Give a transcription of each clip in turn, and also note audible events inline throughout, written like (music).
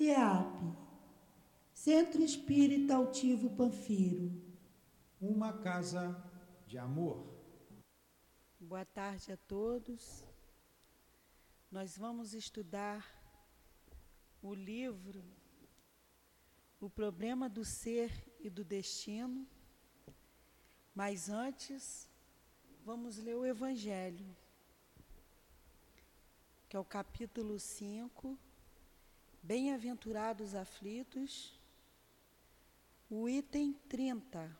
CEAP, Centro Espírita Altivo Panfiro. Uma casa de amor. Boa tarde a todos. Nós vamos estudar o livro O Problema do Ser e do Destino. Mas antes, vamos ler o Evangelho, que é o capítulo 5 Bem-aventurados aflitos, o item 30.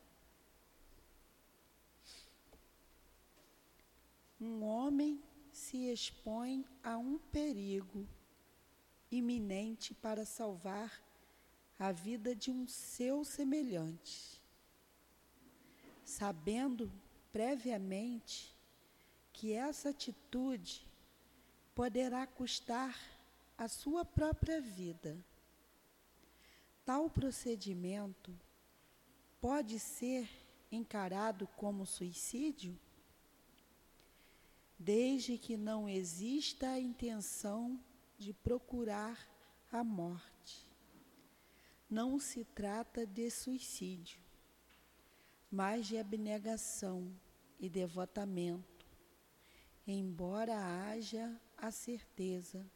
Um homem se expõe a um perigo iminente para salvar a vida de um seu semelhante, sabendo previamente que essa atitude poderá custar a sua própria vida. Tal procedimento pode ser encarado como suicídio? Desde que não exista a intenção de procurar a morte. Não se trata de suicídio, mas de abnegação e devotamento, embora haja a certeza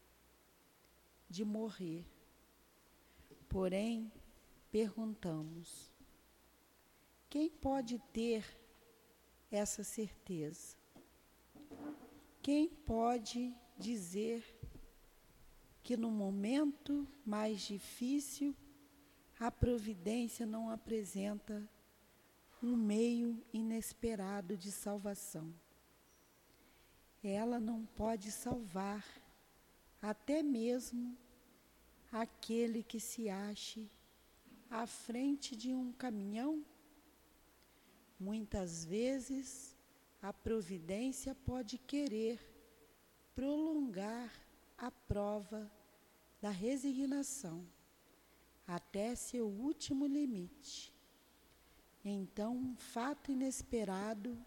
de morrer. Porém, perguntamos: quem pode ter essa certeza? Quem pode dizer que no momento mais difícil a providência não apresenta um meio inesperado de salvação? Ela não pode salvar até mesmo aquele que se ache à frente de um caminhão? Muitas vezes a providência pode querer prolongar a prova da resignação até seu último limite. Então, um fato inesperado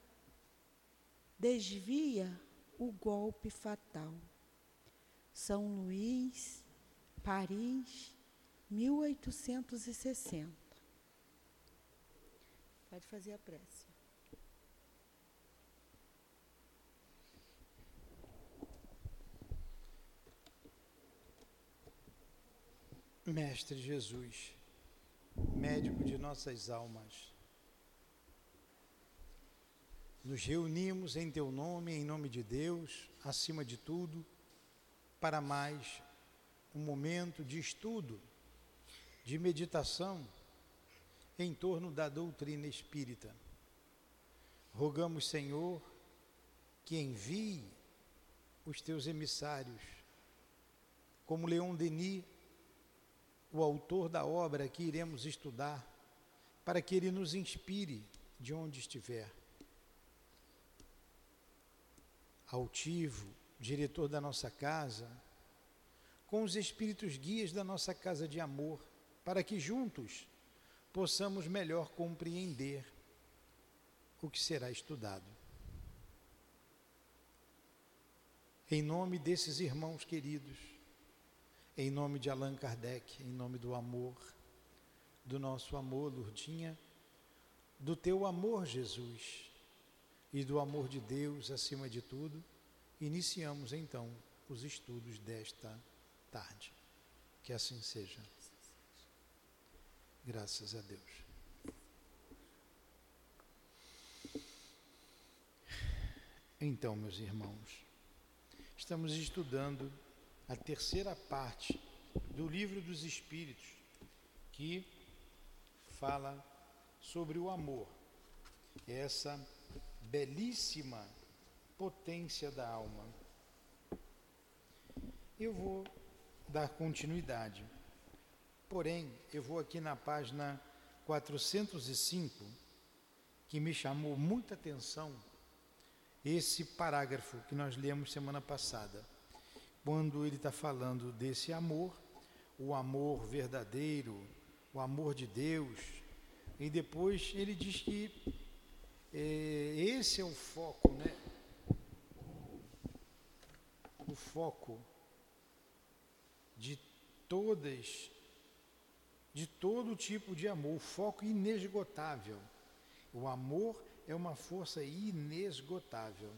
desvia o golpe fatal. São Luís, Paris, 1860. Pode fazer a prece. Mestre Jesus, médico de nossas almas, nos reunimos em Teu nome, em nome de Deus, acima de tudo, para mais um momento de estudo, de meditação em torno da doutrina espírita. Rogamos, Senhor, que envie os teus emissários, como Leon Denis, o autor da obra que iremos estudar, para que ele nos inspire de onde estiver. Altivo, diretor da nossa casa, com os espíritos guias da nossa casa de amor, para que juntos possamos melhor compreender o que será estudado. Em nome desses irmãos queridos, em nome de Allan Kardec, em nome do amor, do nosso amor, Lurdinha, do teu amor, Jesus, e do amor de Deus acima de tudo, iniciamos então os estudos desta tarde. Que assim seja. Graças a Deus. Então, meus irmãos, estamos estudando a terceira parte do Livro dos Espíritos, que fala sobre o amor, essa belíssima potência da alma. Eu vou dar continuidade. Porém, eu vou aqui na página 405, que me chamou muita atenção esse parágrafo que nós lemos semana passada, quando ele está falando desse amor, o amor verdadeiro, o amor de Deus, e depois ele diz que é, esse é o foco, né? O foco de todas, de todo tipo de amor, foco inesgotável. O amor é uma força inesgotável.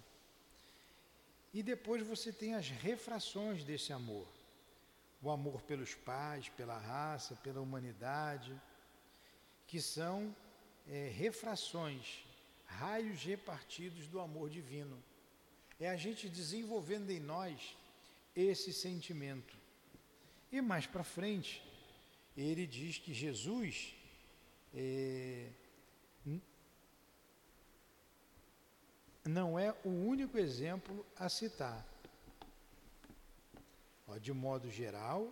E depois você tem as refrações desse amor. O amor pelos pais, pela raça, pela humanidade, que são é, refrações, raios repartidos do amor divino. É a gente desenvolvendo em nós esse sentimento. E mais para frente, ele diz que Jesus é, não é o único exemplo a citar. De modo geral,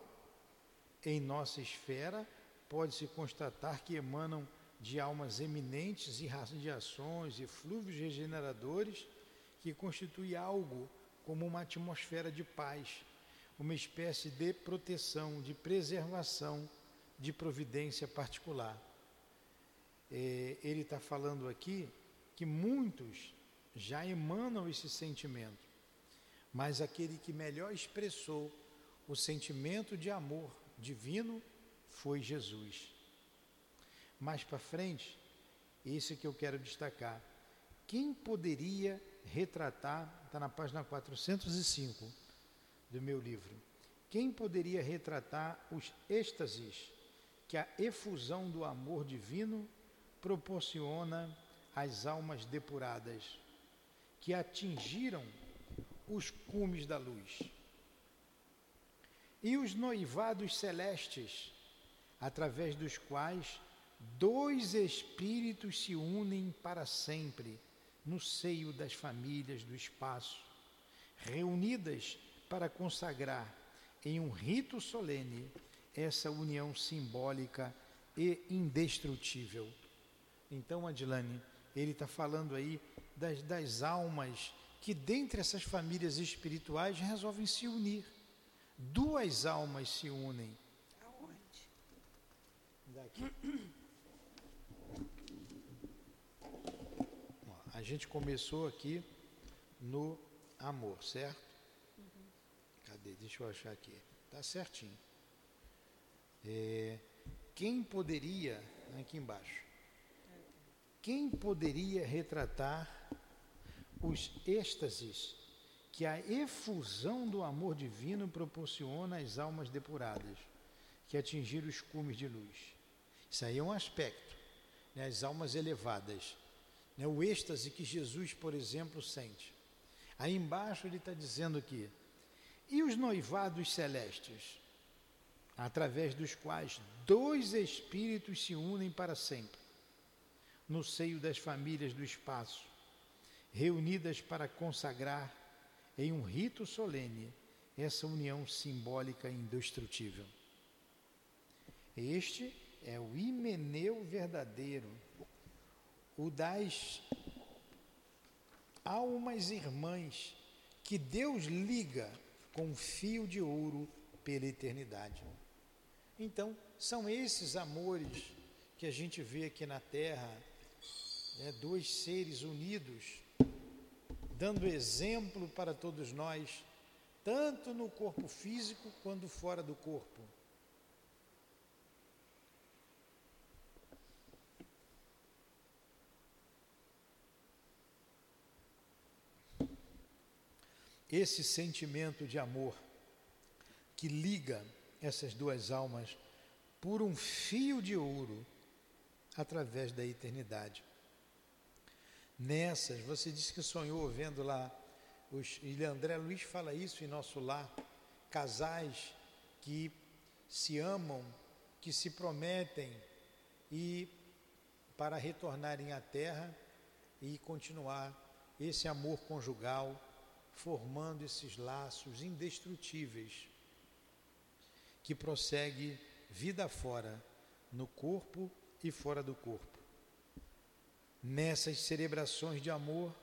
em nossa esfera, pode-se constatar que emanam de almas eminentes e radiações e flúvios regeneradores que constitui algo como uma atmosfera de paz, uma espécie de proteção, de preservação, de providência particular. É, ele está falando aqui que muitos já emanam esse sentimento, mas aquele que melhor expressou o sentimento de amor divino foi Jesus. Mais para frente, esse que eu quero destacar. Quem poderia retratar, está na página 405 do meu livro, quem poderia retratar os êxtases que a efusão do amor divino proporciona às almas depuradas, que atingiram os cumes da luz? E os noivados celestes, através dos quais dois espíritos se unem para sempre no seio das famílias do espaço, reunidas para consagrar em um rito solene essa união simbólica e indestrutível. Então, Adilane, ele está falando aí das, das almas que, dentre essas famílias espirituais, resolvem se unir. Duas almas se unem. Aonde? Daqui. A gente começou aqui no amor, certo? Cadê? Deixa eu achar aqui. Tá certinho. É, quem poderia, aqui embaixo, quem poderia retratar os êxtases que a efusão do amor divino proporciona às almas depuradas, que atingiram os cumes de luz? Isso aí é um aspecto, né? as almas elevadas né, o êxtase que Jesus, por exemplo, sente. Aí embaixo ele está dizendo aqui, e os noivados celestes, através dos quais dois espíritos se unem para sempre, no seio das famílias do espaço, reunidas para consagrar em um rito solene essa união simbólica indestrutível. Este é o himeneu verdadeiro o das almas irmãs que Deus liga com fio de ouro pela eternidade. Então, são esses amores que a gente vê aqui na Terra, né, dois seres unidos, dando exemplo para todos nós, tanto no corpo físico quanto fora do corpo. Esse sentimento de amor que liga essas duas almas por um fio de ouro através da eternidade. Nessas, você disse que sonhou vendo lá, os, e André Luiz fala isso em nosso lar, casais que se amam, que se prometem e para retornarem à terra e continuar esse amor conjugal formando esses laços indestrutíveis que prossegue vida fora, no corpo e fora do corpo. Nessas celebrações de amor,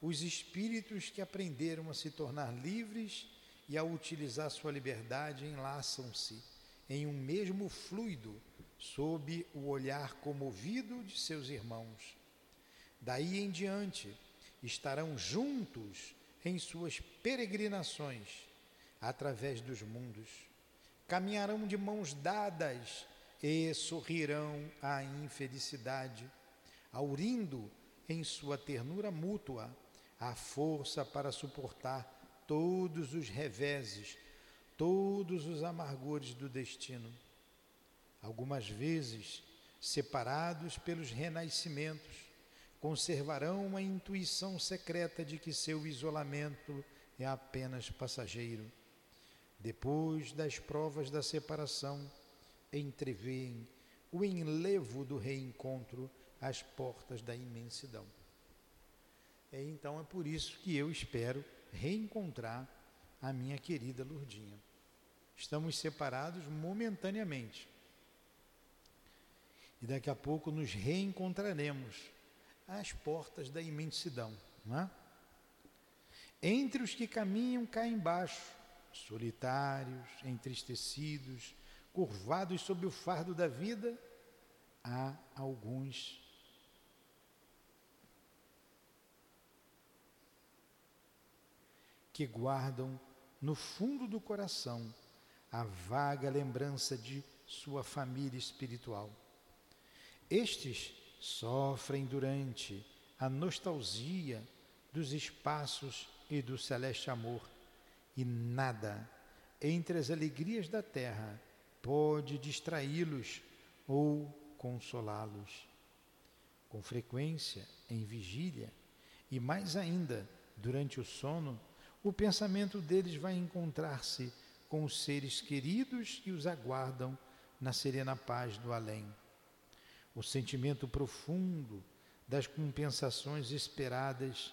os espíritos que aprenderam a se tornar livres e a utilizar sua liberdade enlaçam-se em um mesmo fluido sob o olhar comovido de seus irmãos. Daí em diante, estarão juntos em suas peregrinações através dos mundos, caminharão de mãos dadas e sorrirão à infelicidade, aurindo em sua ternura mútua a força para suportar todos os reveses, todos os amargores do destino. Algumas vezes, separados pelos renascimentos, conservarão a intuição secreta de que seu isolamento é apenas passageiro. Depois das provas da separação, entreveem o enlevo do reencontro às portas da imensidão. É, então é por isso que eu espero reencontrar a minha querida Lurdinha. Estamos separados momentaneamente. E daqui a pouco nos reencontraremos às portas da imensidão. É? Entre os que caminham cá embaixo, solitários, entristecidos, curvados sob o fardo da vida, há alguns que guardam no fundo do coração a vaga lembrança de sua família espiritual. Estes sofrem durante a nostalgia dos espaços e do celeste amor, e nada entre as alegrias da terra pode distraí-los ou consolá-los. Com frequência, em vigília, e mais ainda durante o sono, o pensamento deles vai encontrar-se com os seres queridos que os aguardam na serena paz do além. O sentimento profundo das compensações esperadas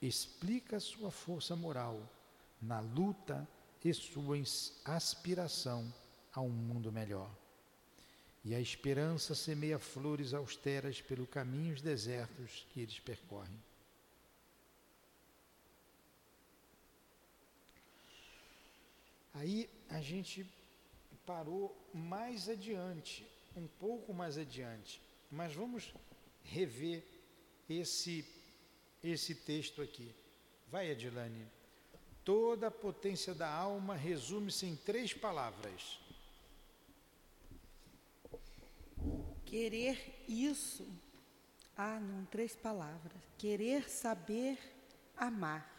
explica sua força moral na luta e sua aspiração a um mundo melhor. E a esperança semeia flores austeras pelo caminhos desertos que eles percorrem. Aí a gente parou mais adiante, um pouco mais adiante, mas vamos rever esse esse texto aqui. Vai, Adilane. Toda a potência da alma resume-se em três palavras: Querer isso, ah, não, três palavras. Querer saber amar.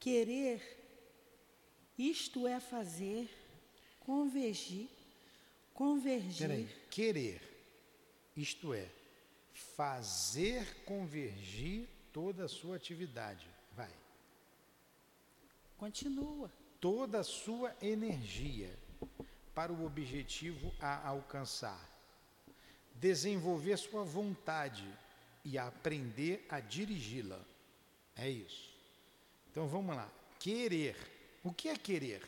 Querer, isto é fazer, convergir, convergir. Peraí, querer, isto é, fazer convergir toda a sua atividade. Vai. Continua. Toda a sua energia para o objetivo a alcançar desenvolver sua vontade e aprender a dirigi-la. É isso. Então vamos lá. Querer. O que é querer?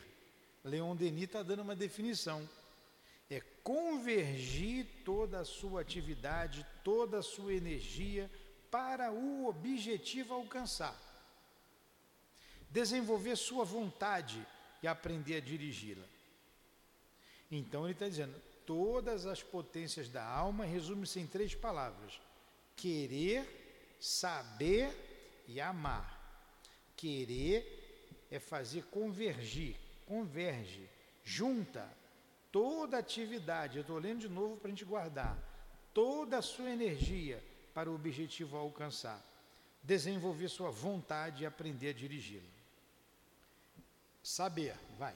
Leon Denis está dando uma definição. Convergir toda a sua atividade, toda a sua energia para o objetivo alcançar. Desenvolver sua vontade e aprender a dirigi-la. Então ele está dizendo: todas as potências da alma resume-se em três palavras: querer, saber e amar. Querer é fazer convergir, converge, junta toda atividade. Eu estou lendo de novo para a gente guardar toda a sua energia para o objetivo alcançar. Desenvolver sua vontade e aprender a dirigi-la. Saber, vai.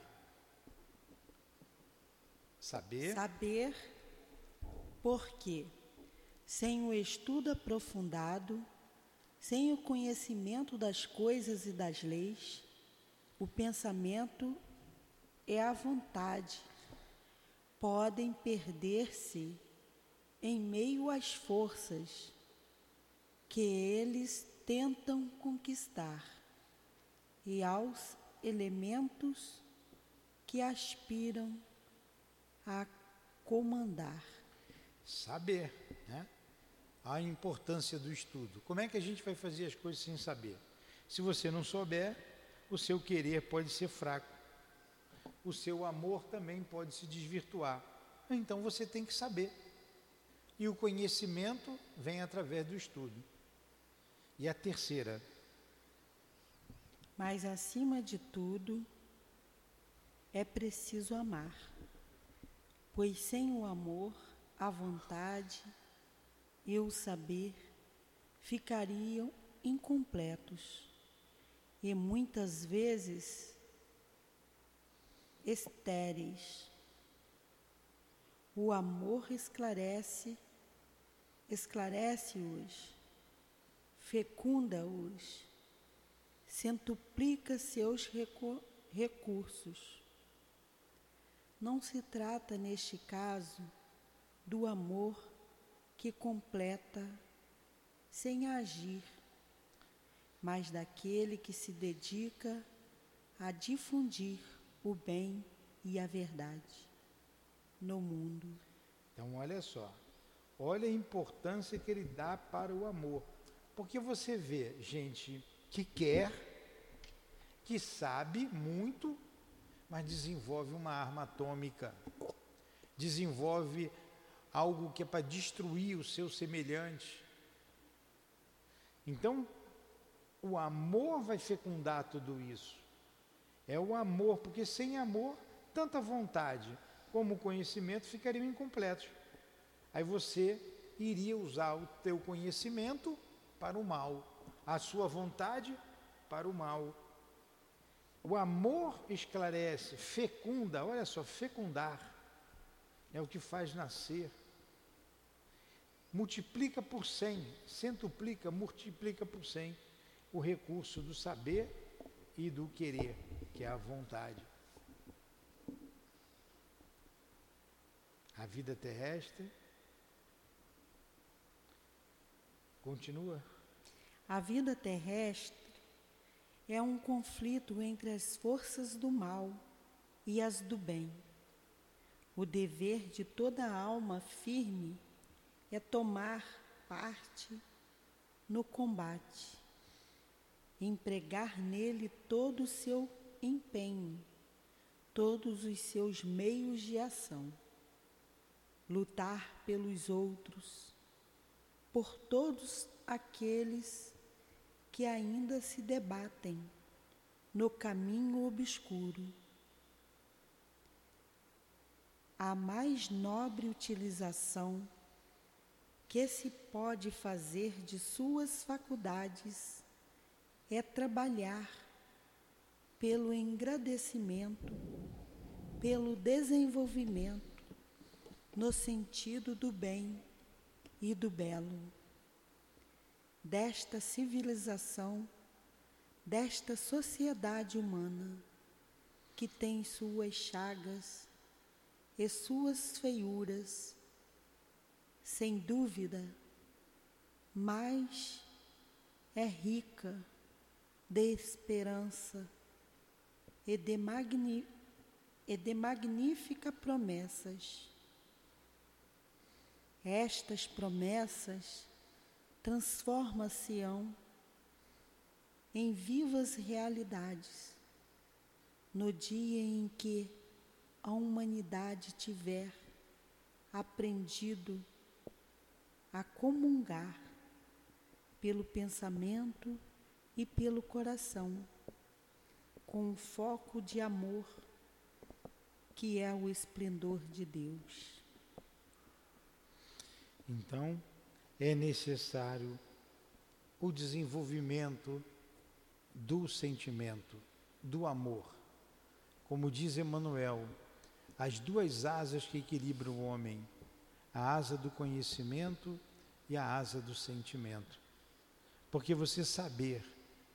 Saber. Saber porque sem o estudo aprofundado, sem o conhecimento das coisas e das leis, o pensamento e a vontade podem perder-se em meio às forças que eles tentam conquistar e aos elementos que aspiram a comandar. Saber, né? A importância do estudo. Como é que a gente vai fazer as coisas sem saber? Se você não souber, o seu querer pode ser fraco. O seu amor também pode se desvirtuar. Então você tem que saber. E o conhecimento vem através do estudo. E a terceira. Mas acima de tudo, é preciso amar, pois sem o amor, a vontade e o saber ficariam incompletos e muitas vezes estéreis. O amor esclarece, esclarece-os, fecunda-os, centuplica seus recursos. Não se trata, neste caso, do amor que completa sem agir, mas daquele que se dedica a difundir o bem e a verdade no mundo. Então, olha só, olha a importância que ele dá para o amor. Porque você vê gente que quer, que sabe muito, mas desenvolve uma arma atômica, desenvolve algo que é para destruir o seu semelhante. Então, o amor vai fecundar tudo isso. É o amor, porque sem amor, tanta vontade como conhecimento ficariam incompletos. Aí você iria usar o teu conhecimento para o mal, a sua vontade para o mal. O amor esclarece, fecunda, olha só, fecundar é o que faz nascer. Multiplica por cem, centuplica, multiplica por cem o recurso do saber e do querer, que é a vontade. A vida terrestre continua. A vida terrestre é um conflito entre as forças do mal e as do bem. O dever de toda alma firme é tomar parte no combate, empregar nele todo o seu empenho, todos os seus meios de ação, lutar pelos outros, por todos aqueles que ainda se debatem no caminho obscuro. A mais nobre utilização que se pode fazer de suas faculdades é trabalhar pelo engrandecimento, pelo desenvolvimento, no sentido do bem e do belo. Desta civilização, desta sociedade humana que tem suas chagas e suas feiuras, sem dúvida, mas é rica de esperança e de, magni, e de magníficas promessas. Estas promessas transforma-se-ão em vivas realidades no dia em que a humanidade tiver aprendido a comungar pelo pensamento e pelo coração com o foco de amor que é o esplendor de Deus. Então, é necessário o desenvolvimento do sentimento, do amor. Como diz Emmanuel, as duas asas que equilibram o homem, a asa do conhecimento e a asa do sentimento. Porque você saber,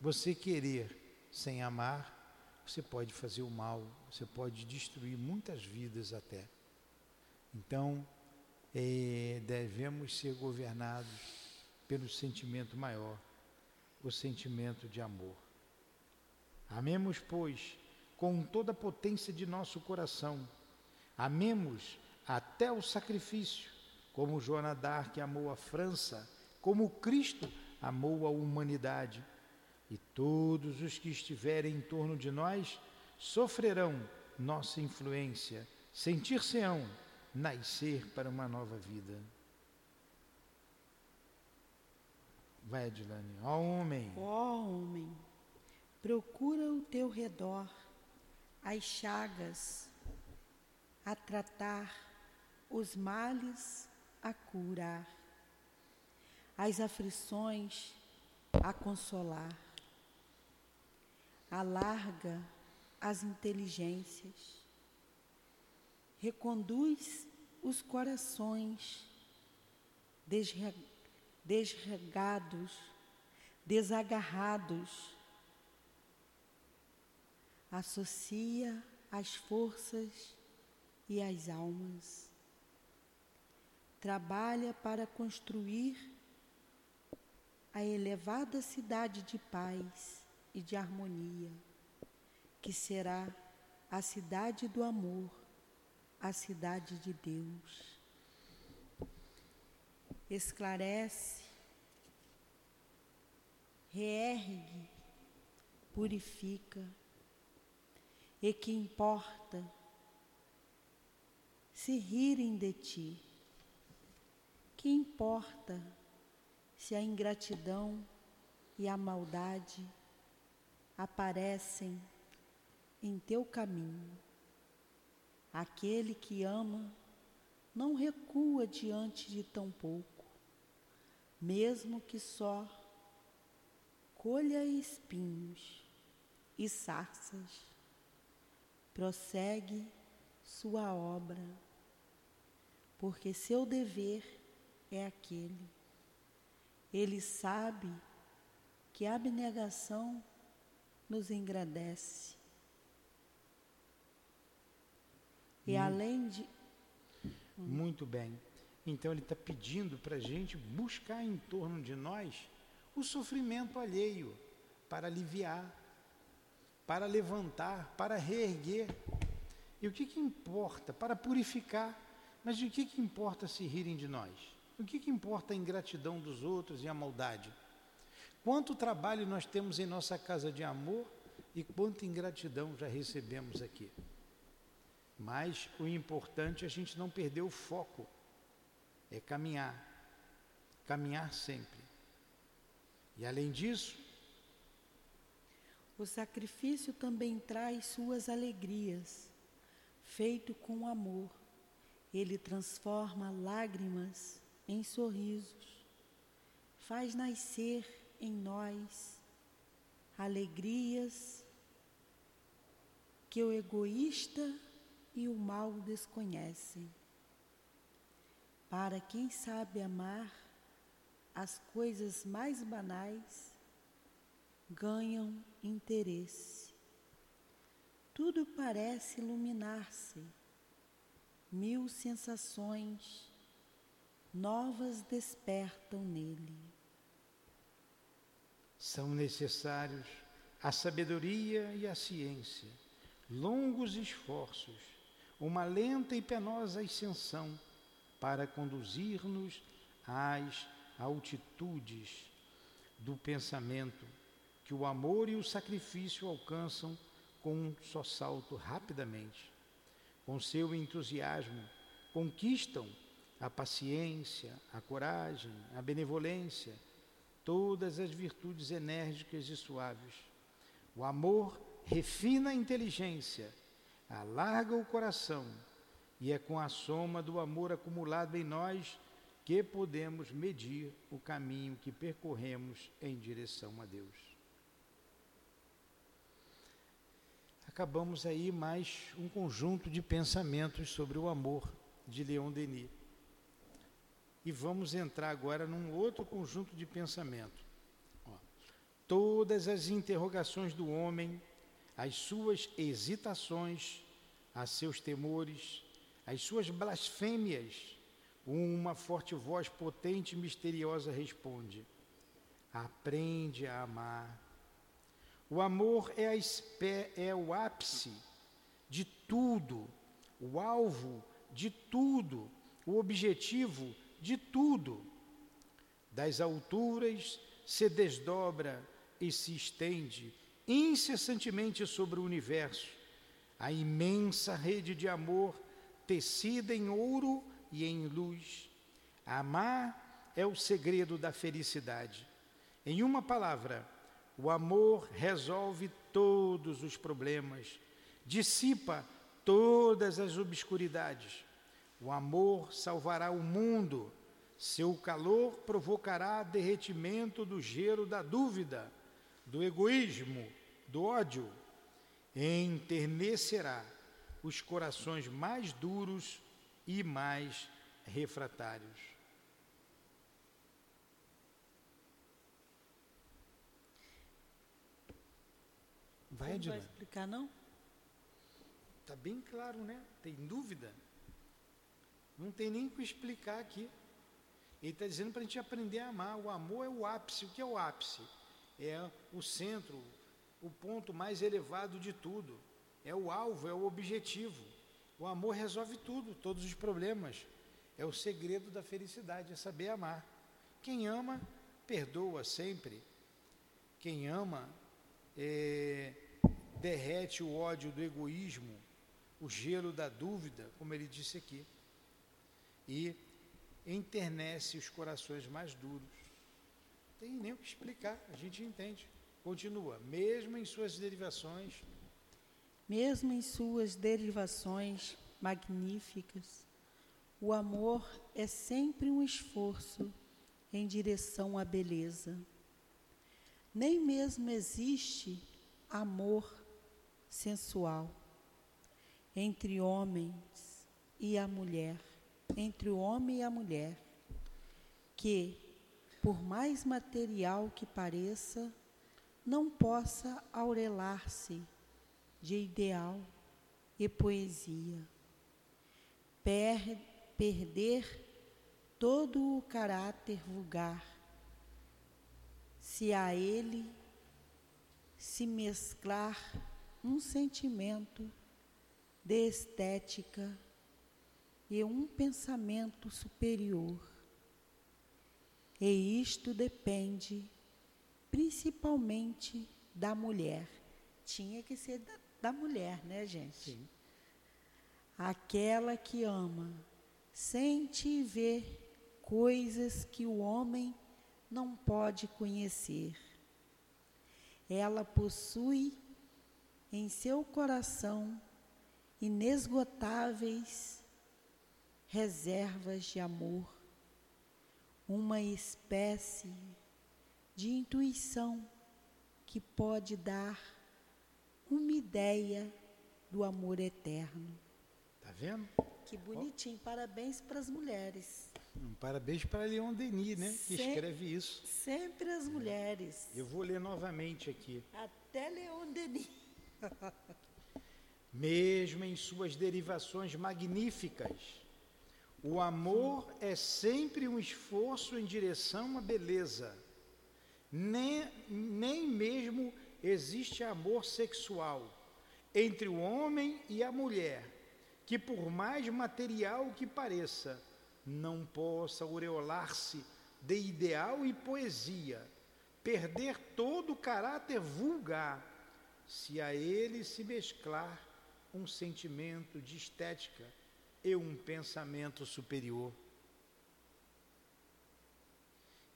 você querer sem amar, você pode fazer o mal, você pode destruir muitas vidas até. Então, é, devemos ser governados pelo sentimento maior, o sentimento de amor. Amemos, pois, com toda a potência de nosso coração. Amemos até o sacrifício, como Joana d'Arc amou a França, como Cristo amou a humanidade. E todos os que estiverem em torno de nós sofrerão nossa influência, sentir-se-ão nascer para uma nova vida. Vai, Adilane. Ó homem. Ó homem, procura o teu redor as chagas a tratar, os males a curar, as aflições a consolar, alarga as inteligências, reconduz os corações desregados, desagarrados, associa as forças e as almas. Trabalha para construir a elevada cidade de paz e de harmonia, que será a cidade do amor, a cidade de Deus. Esclarece, reergue, purifica, e que importa se rirem de ti? Que importa se a ingratidão e a maldade aparecem em teu caminho? Aquele que ama não recua diante de tão pouco, mesmo que só colha espinhos e sarças prossegue sua obra, porque seu dever é aquele. Ele sabe que a abnegação nos engrandece. E Muito, além de. Muito bem. Então ele está pedindo para a gente buscar em torno de nós o sofrimento alheio para aliviar para levantar, para reerguer. E o que, que importa? Para purificar. Mas de que, que importa se rirem de nós? O que, que importa a ingratidão dos outros e a maldade? Quanto trabalho nós temos em nossa casa de amor e quanta ingratidão já recebemos aqui. Mas o importante é a gente não perder o foco, é caminhar, caminhar sempre. E além disso, o sacrifício também traz suas alegrias, feito com amor. Ele transforma lágrimas em sorrisos, faz nascer em nós alegrias que o egoísta e o mal desconhecem. Para quem sabe amar as coisas mais banais, ganham interesse. Tudo parece iluminar-se, mil sensações novas despertam nele. São necessários a sabedoria e a ciência, longos esforços, uma lenta e penosa ascensão para conduzir-nos às altitudes do pensamento que o amor e o sacrifício alcançam com um só salto rapidamente. Com seu entusiasmo, conquistam a paciência, a coragem, a benevolência, todas as virtudes enérgicas e suaves. O amor refina a inteligência, alarga o coração, e é com a soma do amor acumulado em nós que podemos medir o caminho que percorremos em direção a Deus. acabamos aí mais um conjunto de pensamentos sobre o amor de Leon Denis. E vamos entrar agora num outro conjunto de pensamento. Ó, todas as interrogações do homem, as suas hesitações, a seus temores, as suas blasfêmias, uma forte voz potente e misteriosa responde: Aprende a amar o amor é, espé, é o ápice de tudo, o alvo de tudo, o objetivo de tudo. Das alturas se desdobra e se estende incessantemente sobre o universo, a imensa rede de amor tecida em ouro e em luz. Amar é o segredo da felicidade. Em uma palavra, o amor resolve todos os problemas, dissipa todas as obscuridades. O amor salvará o mundo. Seu calor provocará derretimento do gelo da dúvida, do egoísmo, do ódio. Enternecerá os corações mais duros e mais refratários. Vai, Não vai explicar, não? Está bem claro, né? Tem dúvida? Não tem nem o que explicar aqui. Ele está dizendo para a gente aprender a amar. O amor é o ápice. O que é o ápice? É o centro, o ponto mais elevado de tudo. É o alvo, é o objetivo. O amor resolve tudo, todos os problemas. É o segredo da felicidade, é saber amar. Quem ama, perdoa sempre. Quem ama, é, derrete o ódio do egoísmo, o gelo da dúvida, como ele disse aqui, e enternece os corações mais duros. Não tem nem o que explicar, a gente entende. Continua, mesmo em suas derivações. Mesmo em suas derivações magníficas, o amor é sempre um esforço em direção à beleza. Nem mesmo existe amor sensual entre homens e a mulher, entre o homem e a mulher, que, por mais material que pareça, não possa aurelar-se de ideal e poesia. Per perder todo o caráter vulgar, se a ele se mesclar um sentimento de estética e um pensamento superior. E isto depende principalmente da mulher. Tinha que ser da, da mulher, né, gente? Sim. Aquela que ama, sente e vê coisas que o homem não pode conhecer. Ela possui em seu coração inesgotáveis reservas de amor, uma espécie de intuição que pode dar uma ideia do amor eterno. Tá vendo? Que bonitinho. Oh. Parabéns para as mulheres. Um parabéns para Leon Denis, né? Que escreve isso. Sempre as mulheres. Eu vou ler novamente aqui. Até Leon Denis. (laughs) Mesmo em suas derivações magníficas, o amor é sempre um esforço em direção à beleza. Nem, nem mesmo existe amor sexual entre o homem e a mulher, que por mais material que pareça, não possa aureolar-se de ideal e poesia, perder todo o caráter vulgar, se a ele se mesclar um sentimento de estética e um pensamento superior.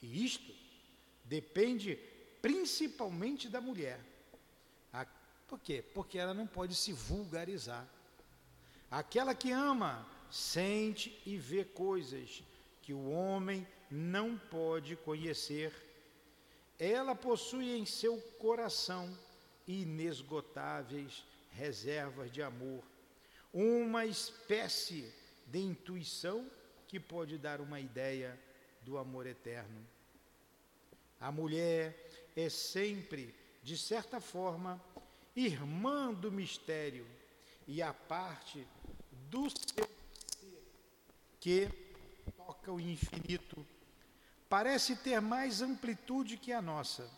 E isto depende principalmente da mulher. Por quê? Porque ela não pode se vulgarizar. Aquela que ama, sente e vê coisas que o homem não pode conhecer. Ela possui em seu coração inesgotáveis reservas de amor, uma espécie de intuição que pode dar uma ideia do amor eterno. A mulher é sempre, de certa forma, irmã do mistério e a parte do seu ser que toca o infinito. Parece ter mais amplitude que a nossa.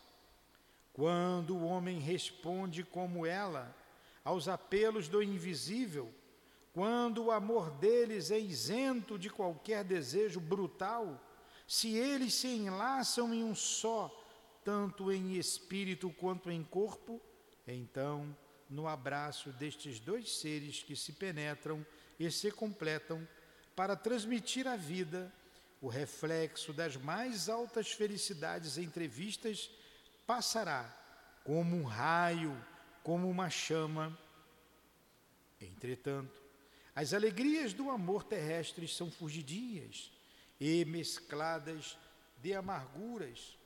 Quando o homem responde como ela, aos apelos do invisível, quando o amor deles é isento de qualquer desejo brutal, se eles se enlaçam em um só, tanto em espírito quanto em corpo, então, no abraço destes dois seres que se penetram e se completam, para transmitir à vida o reflexo das mais altas felicidades entrevistas, passará como um raio como uma chama. Entretanto, as alegrias do amor terrestre são fugidias e mescladas de amarguras.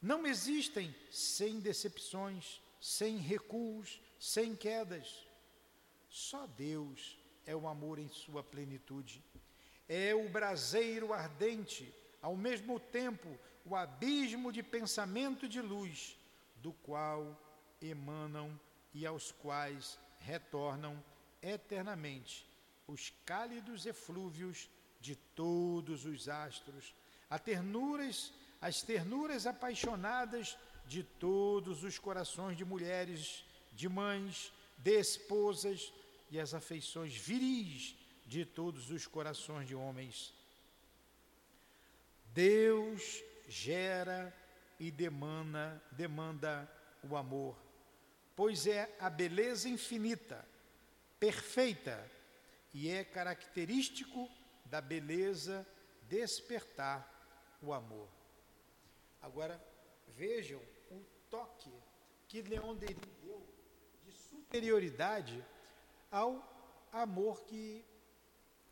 Não existem sem decepções, sem recuos, sem quedas. Só Deus é o amor em sua plenitude. É o braseiro ardente, ao mesmo tempo o abismo de pensamento de luz, do qual emanam e aos quais retornam eternamente os cálidos eflúvios de todos os astros, as ternuras, as ternuras apaixonadas de todos os corações de mulheres, de mães, de esposas e as afeições viris de todos os corações de homens. Deus gera e demanda, demanda o amor, pois é a beleza infinita, perfeita, e é característico da beleza despertar o amor. Agora, vejam o toque que Leon Denis deu de superioridade ao amor que,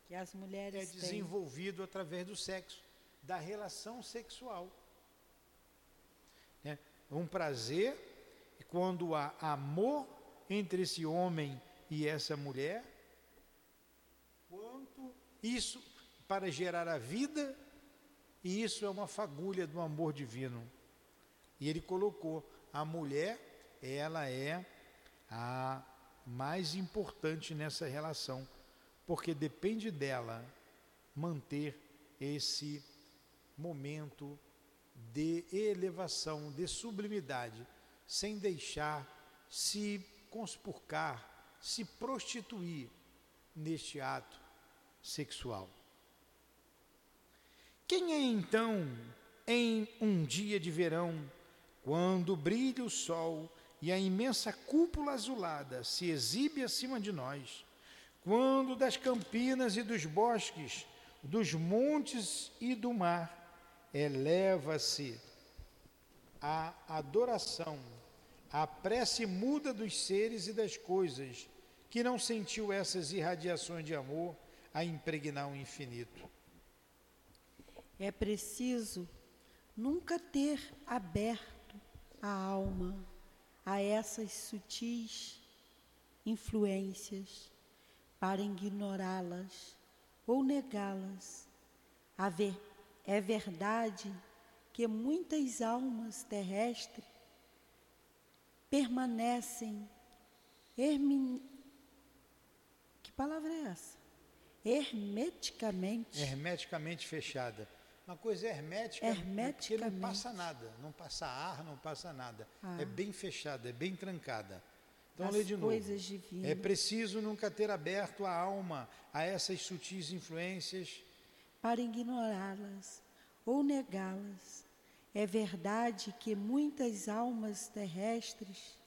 que as mulheres é desenvolvido têm. através do sexo, da relação sexual. É um prazer, quando há amor entre esse homem e essa mulher, isso para gerar a vida, e isso é uma fagulha do amor divino. E ele colocou a mulher, ela é a mais importante nessa relação, porque depende dela manter esse momento de elevação, de sublimidade, sem deixar se conspurcar, se prostituir neste ato sexual. Quem é então, em um dia de verão, quando brilha o sol e a imensa cúpula azulada se exibe acima de nós, quando das campinas e dos bosques, dos montes e do mar, eleva-se a adoração, a prece muda dos seres e das coisas, que não sentiu essas irradiações de amor a impregnar o infinito. É preciso nunca ter aberto a alma a essas sutis influências para ignorá-las ou negá-las. É verdade que muitas almas terrestres permanecem hermin... que palavra é essa? Hermeticamente. Hermeticamente fechada. Uma coisa hermética, porque não passa nada, não passa ar, não passa nada. Ah. É bem fechada, é bem trancada. Então, lê de novo. É preciso nunca ter aberto a alma a essas sutis influências para ignorá-las ou negá-las. É verdade que muitas almas terrestres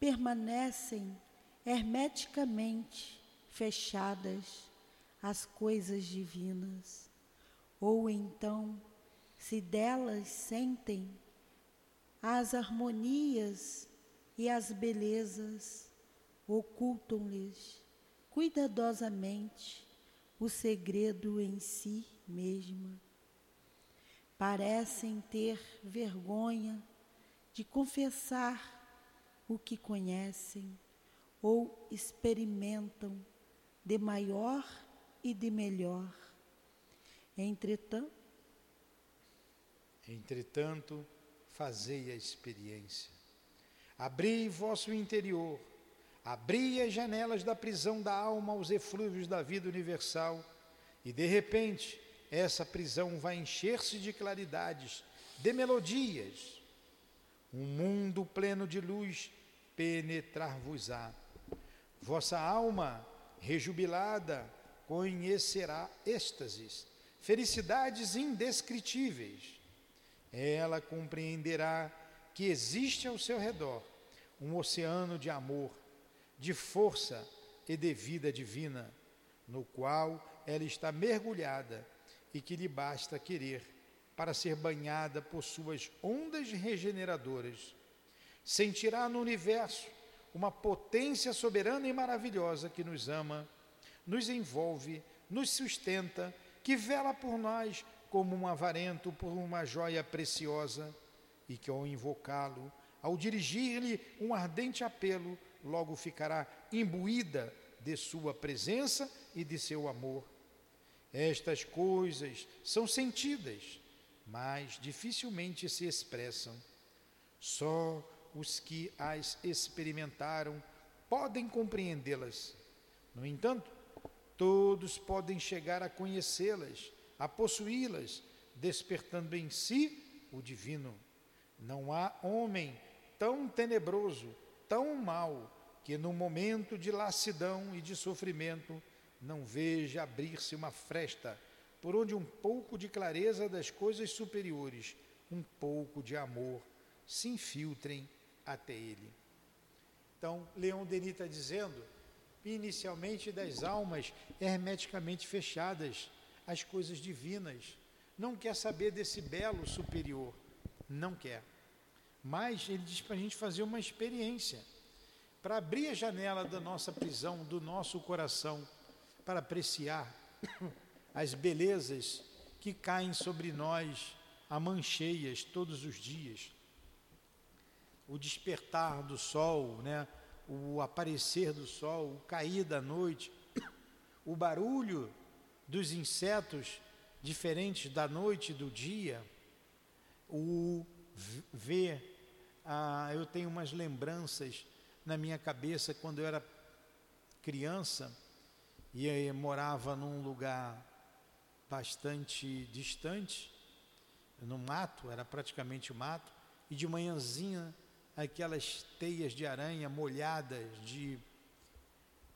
permanecem hermeticamente fechadas às coisas divinas ou então, se delas sentem as harmonias e as belezas, ocultam-lhes cuidadosamente o segredo em si mesma. Parecem ter vergonha de confessar o que conhecem ou experimentam de maior e de melhor Entretanto, entretanto, fazei a experiência. Abri vosso interior, abri as janelas da prisão da alma aos eflúvios da vida universal, e de repente essa prisão vai encher-se de claridades, de melodias. Um mundo pleno de luz penetrar-vos-á. Vossa alma, rejubilada, conhecerá êxtases felicidades indescritíveis. Ela compreenderá que existe ao seu redor um oceano de amor, de força e de vida divina, no qual ela está mergulhada e que lhe basta querer para ser banhada por suas ondas regeneradoras. Sentirá no universo uma potência soberana e maravilhosa que nos ama, nos envolve, nos sustenta, que vela por nós como um avarento por uma joia preciosa, e que ao invocá-lo, ao dirigir-lhe um ardente apelo, logo ficará imbuída de sua presença e de seu amor. Estas coisas são sentidas, mas dificilmente se expressam. Só os que as experimentaram podem compreendê-las. No entanto, todos podem chegar a conhecê-las, a possuí-las, despertando em si o divino. Não há homem tão tenebroso, tão mau, que no momento de lassidão e de sofrimento não veja abrir-se uma fresta por onde um pouco de clareza das coisas superiores, um pouco de amor se infiltrem até ele. Então, Leão Denis está dizendo, inicialmente das almas hermeticamente fechadas às coisas divinas, não quer saber desse belo superior, não quer. Mas ele diz para a gente fazer uma experiência, para abrir a janela da nossa prisão, do nosso coração, para apreciar (coughs) as belezas que caem sobre nós a mancheias todos os dias o despertar do sol, né? O aparecer do sol, o cair da noite, o barulho dos insetos diferentes da noite e do dia, o ver. Ah, eu tenho umas lembranças na minha cabeça quando eu era criança e eu morava num lugar bastante distante, no mato, era praticamente mato, e de manhãzinha aquelas teias de aranha molhadas de,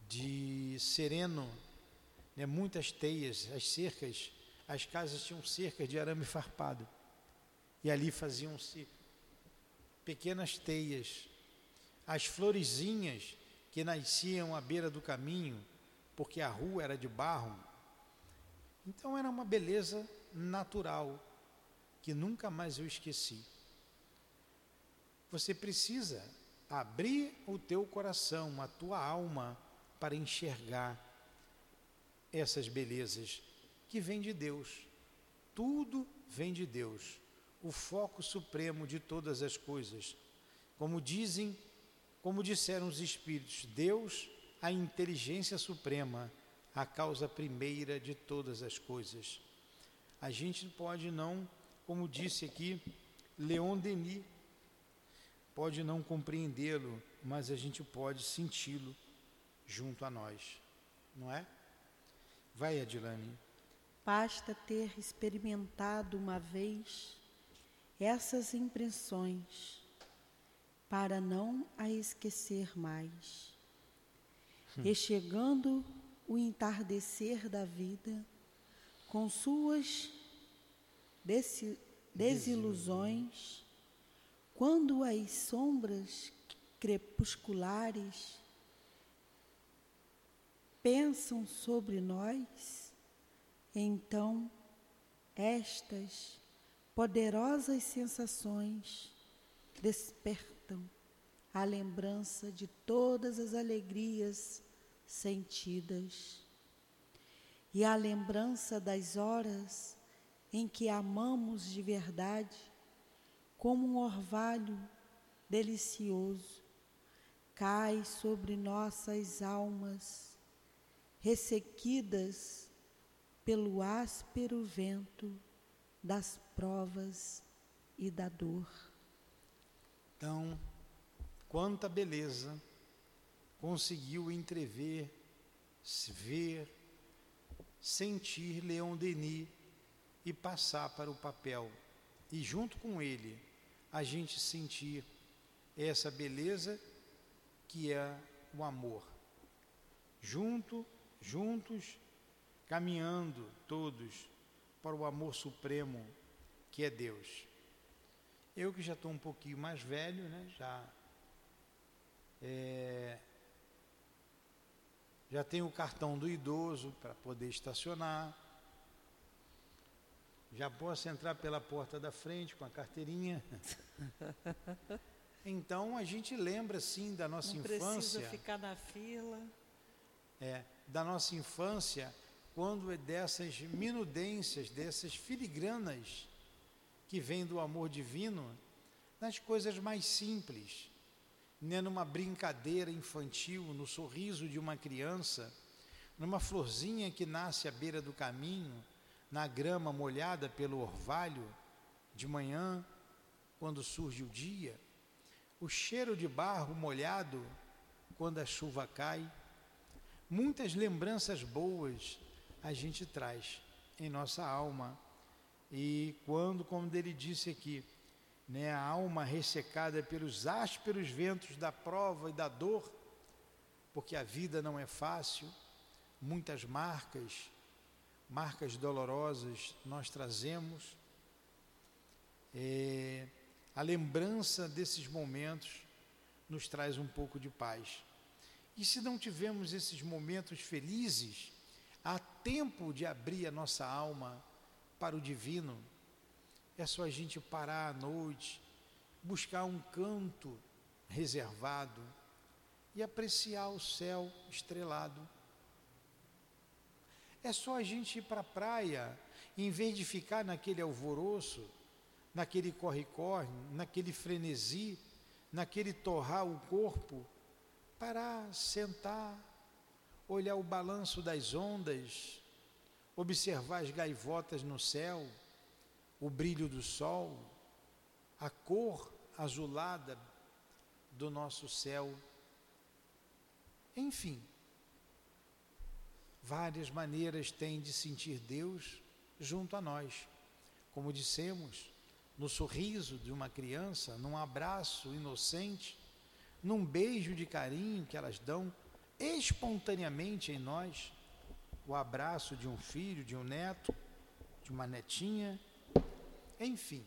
de sereno, né, muitas teias, as cercas, as casas tinham cercas de arame farpado. E ali faziam-se pequenas teias. As florezinhas que nasciam à beira do caminho, porque a rua era de barro. Então era uma beleza natural que nunca mais eu esqueci. Você precisa abrir o teu coração, a tua alma, para enxergar essas belezas que vêm de Deus. Tudo vem de Deus, o foco supremo de todas as coisas. Como dizem, como disseram os espíritos, Deus, a inteligência suprema, a causa primeira de todas as coisas. A gente pode não, como disse aqui Leon Denis, pode não compreendê-lo, mas a gente pode senti-lo junto a nós, não é? Vai, Adilane. Basta ter experimentado uma vez essas impressões para não a esquecer mais. Hum. E chegando o entardecer da vida, com suas desilusões, quando as sombras crepusculares pensam sobre nós, então estas poderosas sensações despertam a lembrança de todas as alegrias sentidas e a lembrança das horas em que amamos de verdade como um orvalho delicioso, cai sobre nossas almas, ressequidas pelo áspero vento das provas e da dor. Então, quanta beleza conseguiu entrever, ver, sentir Leon Denis e passar para o papel. E junto com ele, a gente sentir essa beleza que é o amor. Junto, juntos, caminhando todos para o amor supremo que é Deus. Eu que já estou um pouquinho mais velho, né? Já é, já tenho o cartão do idoso para poder estacionar. Já posso entrar pela porta da frente com a carteirinha. (laughs) Então a gente lembra sim da nossa Não infância. precisa ficar na fila. É, da nossa infância, quando é dessas minudências, dessas filigranas que vêm do amor divino, nas coisas mais simples, né, numa brincadeira infantil, no sorriso de uma criança, numa florzinha que nasce à beira do caminho, na grama molhada pelo orvalho de manhã, quando surge o dia, o cheiro de barro molhado quando a chuva cai. Muitas lembranças boas a gente traz em nossa alma. E quando, como ele disse aqui, né, a alma ressecada pelos ásperos ventos da prova e da dor, porque a vida não é fácil, muitas marcas, marcas dolorosas nós trazemos. É, a lembrança desses momentos nos traz um pouco de paz. E se não tivermos esses momentos felizes, há tempo de abrir a nossa alma para o divino. É só a gente parar à noite, buscar um canto reservado e apreciar o céu estrelado. É só a gente ir para a praia, em vez de ficar naquele alvoroço, naquele corre-corre, naquele frenesi, naquele torrar o corpo, parar, sentar, olhar o balanço das ondas, observar as gaivotas no céu, o brilho do sol, a cor azulada do nosso céu. Enfim, várias maneiras tem de sentir Deus junto a nós. Como dissemos, no sorriso de uma criança, num abraço inocente, num beijo de carinho que elas dão espontaneamente em nós, o abraço de um filho, de um neto, de uma netinha, enfim,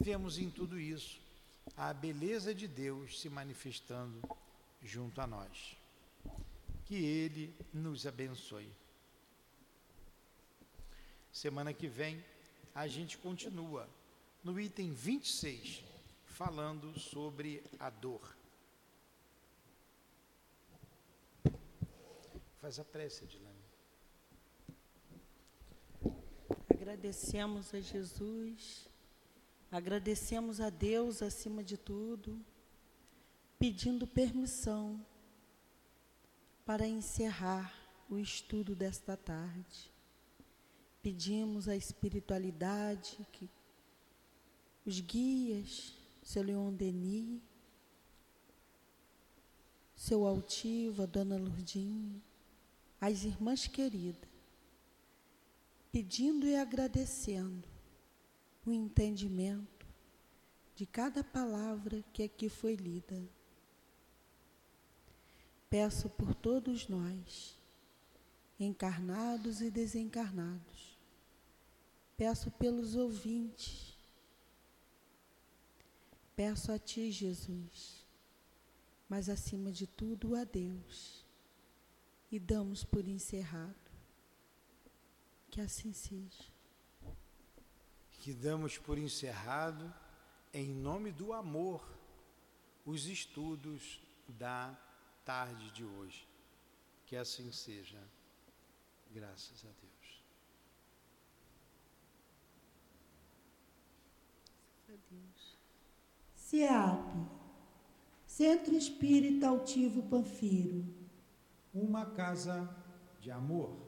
vemos em tudo isso a beleza de Deus se manifestando junto a nós. Que Ele nos abençoe. Semana que vem a gente continua no item 26, falando sobre a dor. Faz a prece, Edilane. Agradecemos a Jesus, agradecemos a Deus acima de tudo, pedindo permissão para encerrar o estudo desta tarde. Pedimos a espiritualidade que os guias, seu Leon Denis, seu Altiva, Dona Lurdinha, as irmãs queridas, pedindo e agradecendo o entendimento de cada palavra que aqui foi lida. Peço por todos nós, encarnados e desencarnados. Peço pelos ouvintes Peço a Ti, Jesus, mas acima de tudo a Deus, e damos por encerrado. Que assim seja. Que damos por encerrado, em nome do amor, os estudos da tarde de hoje. Que assim seja. Graças a Deus. A Deus. CEAP, Centro Espírita Altivo Panfiro. Uma casa de amor.